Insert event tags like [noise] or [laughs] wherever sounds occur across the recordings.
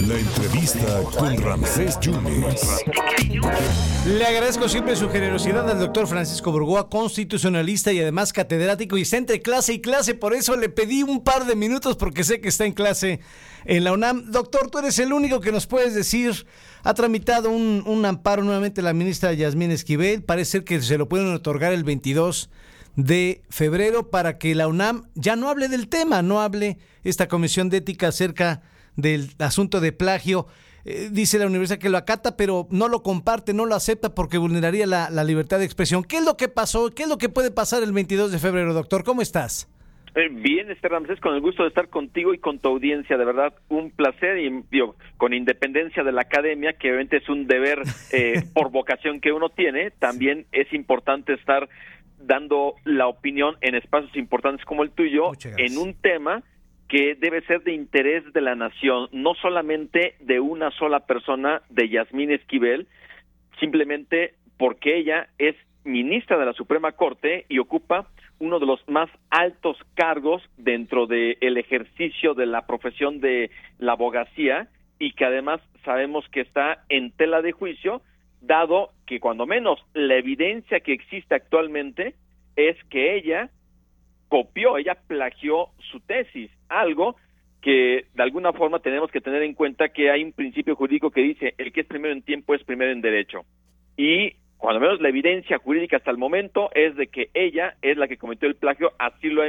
La entrevista con Ramsés Yunes. Le agradezco siempre su generosidad al doctor Francisco Burgoa, constitucionalista y además catedrático, y está entre clase y clase, por eso le pedí un par de minutos porque sé que está en clase en la UNAM. Doctor, tú eres el único que nos puedes decir, ha tramitado un, amparo nuevamente la ministra Yasmín Esquivel, parece que se lo pueden otorgar el 22 de febrero para que la UNAM ya no hable del tema, no hable esta comisión de ética acerca del asunto de plagio. Eh, dice la universidad que lo acata, pero no lo comparte, no lo acepta porque vulneraría la, la, libertad de expresión. ¿Qué es lo que pasó? ¿Qué es lo que puede pasar el 22 de febrero, doctor? ¿Cómo estás? Eh, bien, este Ramsés, con el gusto de estar contigo y con tu audiencia, de verdad, un placer y digo, con independencia de la academia, que obviamente es un deber eh, [laughs] por vocación que uno tiene, también es importante estar dando la opinión en espacios importantes como el tuyo en un tema que debe ser de interés de la nación, no solamente de una sola persona, de Yasmín Esquivel, simplemente porque ella es ministra de la Suprema Corte y ocupa uno de los más altos cargos dentro del el ejercicio de la profesión de la abogacía y que además sabemos que está en tela de juicio dado que cuando menos la evidencia que existe actualmente es que ella copió, ella plagió su tesis, algo que de alguna forma tenemos que tener en cuenta que hay un principio jurídico que dice el que es primero en tiempo es primero en derecho. Y cuando menos la evidencia jurídica hasta el momento es de que ella es la que cometió el plagio, así lo,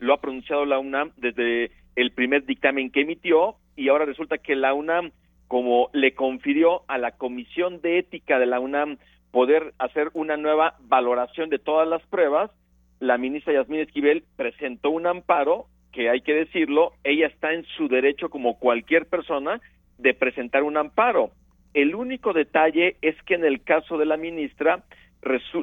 lo ha pronunciado la UNAM desde el primer dictamen que emitió y ahora resulta que la UNAM como le confirió a la Comisión de Ética de la UNAM poder hacer una nueva valoración de todas las pruebas, la ministra Yasmín Esquivel presentó un amparo que hay que decirlo, ella está en su derecho como cualquier persona de presentar un amparo. El único detalle es que en el caso de la ministra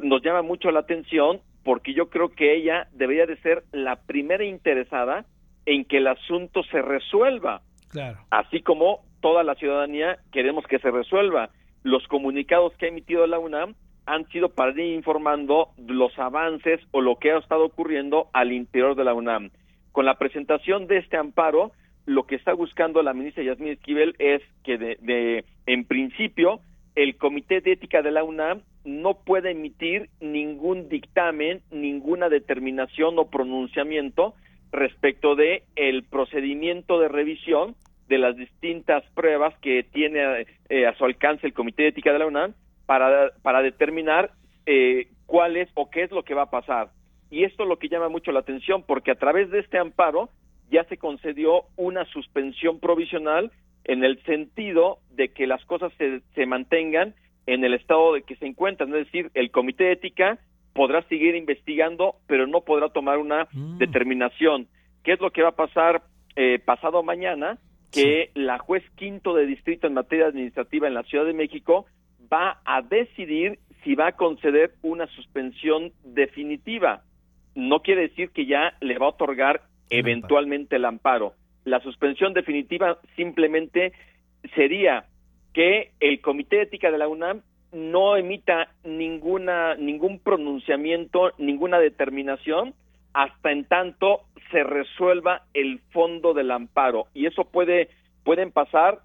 nos llama mucho la atención porque yo creo que ella debería de ser la primera interesada en que el asunto se resuelva. Claro. Así como toda la ciudadanía queremos que se resuelva. Los comunicados que ha emitido la UNAM han sido para ir informando los avances o lo que ha estado ocurriendo al interior de la UNAM. Con la presentación de este amparo, lo que está buscando la ministra Yasmín Esquivel es que, de, de, en principio, el Comité de Ética de la UNAM no puede emitir ningún dictamen, ninguna determinación o pronunciamiento respecto de el procedimiento de revisión de las distintas pruebas que tiene eh, a su alcance el Comité de Ética de la UNAM para, para determinar eh, cuál es o qué es lo que va a pasar. Y esto es lo que llama mucho la atención porque a través de este amparo ya se concedió una suspensión provisional en el sentido de que las cosas se, se mantengan en el estado de que se encuentran, es decir, el Comité de Ética podrá seguir investigando, pero no podrá tomar una mm. determinación. ¿Qué es lo que va a pasar eh, pasado mañana? Que sí. la juez quinto de distrito en materia administrativa en la Ciudad de México va a decidir si va a conceder una suspensión definitiva. No quiere decir que ya le va a otorgar eventualmente el amparo. La suspensión definitiva simplemente sería que el Comité de Ética de la UNAM no emita ninguna ningún pronunciamiento, ninguna determinación hasta en tanto se resuelva el fondo del amparo y eso puede pueden pasar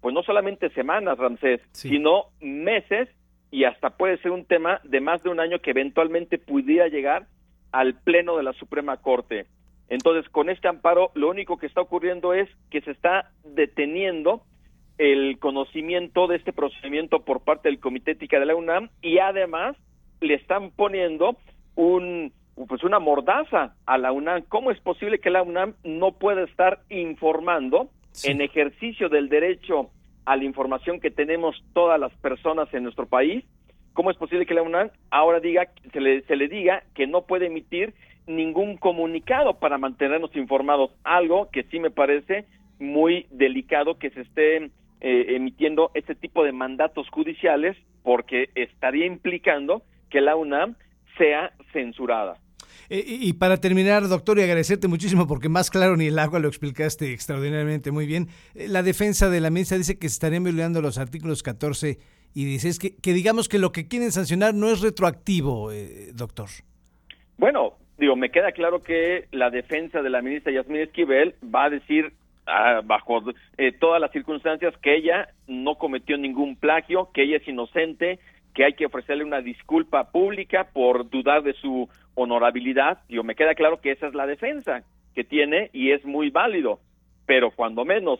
pues no solamente semanas Ramsés sí. sino meses y hasta puede ser un tema de más de un año que eventualmente pudiera llegar al pleno de la Suprema Corte entonces con este amparo lo único que está ocurriendo es que se está deteniendo el conocimiento de este procedimiento por parte del Comité Ética de la UNAM y además le están poniendo un pues una mordaza a la UNAM. ¿Cómo es posible que la UNAM no pueda estar informando sí. en ejercicio del derecho a la información que tenemos todas las personas en nuestro país? ¿Cómo es posible que la UNAM ahora diga se le, se le diga que no puede emitir ningún comunicado para mantenernos informados? Algo que sí me parece muy delicado que se esté eh, emitiendo este tipo de mandatos judiciales porque estaría implicando que la UNAM sea censurada. Eh, y para terminar, doctor, y agradecerte muchísimo porque más claro ni el agua lo explicaste extraordinariamente muy bien. Eh, la defensa de la ministra dice que se estarían violando los artículos 14 y 16, que, que digamos que lo que quieren sancionar no es retroactivo, eh, doctor. Bueno, digo, me queda claro que la defensa de la ministra Yasmín Esquivel va a decir ah, bajo eh, todas las circunstancias que ella no cometió ningún plagio, que ella es inocente, que hay que ofrecerle una disculpa pública por dudar de su honorabilidad. Yo me queda claro que esa es la defensa que tiene y es muy válido, pero cuando menos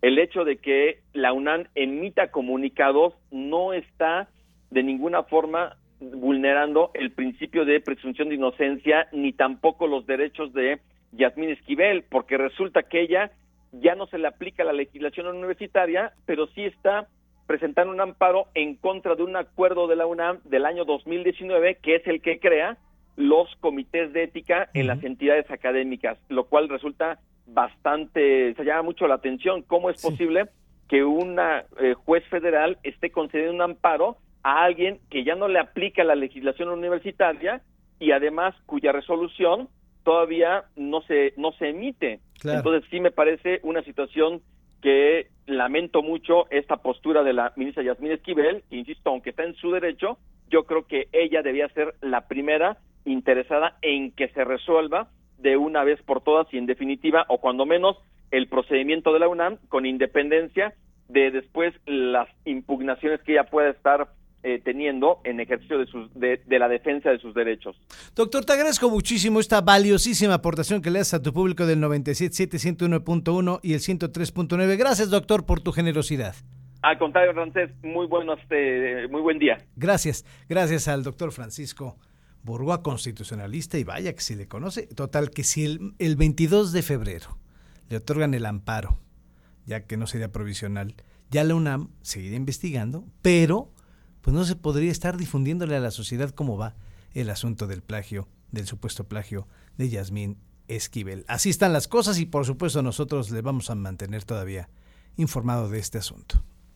el hecho de que la UNAM emita comunicados no está de ninguna forma vulnerando el principio de presunción de inocencia ni tampoco los derechos de Yasmín Esquivel, porque resulta que ella ya no se le aplica la legislación universitaria, pero sí está presentando un amparo en contra de un acuerdo de la UNAM del año 2019, que es el que crea los comités de ética en las entidades académicas, lo cual resulta bastante, se llama mucho la atención, cómo es posible que una eh, juez federal esté concediendo un amparo a alguien que ya no le aplica la legislación universitaria y además cuya resolución todavía no se no se emite. Entonces sí me parece una situación que lamento mucho esta postura de la ministra Yasmín Esquivel, que insisto, aunque está en su derecho, yo creo que ella debía ser la primera interesada en que se resuelva de una vez por todas y en definitiva, o cuando menos, el procedimiento de la UNAM con independencia de después las impugnaciones que ella pueda estar eh, teniendo en ejercicio de, sus, de, la defensa de sus derechos. Doctor, te agradezco muchísimo esta valiosísima aportación que le das a tu público del 97.7, 101.1 y el 103.9. Gracias, doctor, por tu generosidad. Al contrario, Francés, muy, bueno, este, muy buen día. Gracias, gracias al doctor Francisco Burgoa, constitucionalista, y vaya que si le conoce. Total, que si el, el 22 de febrero le otorgan el amparo, ya que no sería provisional, ya la UNAM seguirá investigando, pero pues no se podría estar difundiéndole a la sociedad cómo va el asunto del plagio, del supuesto plagio de Yasmín Esquivel. Así están las cosas y por supuesto nosotros le vamos a mantener todavía informado de este asunto.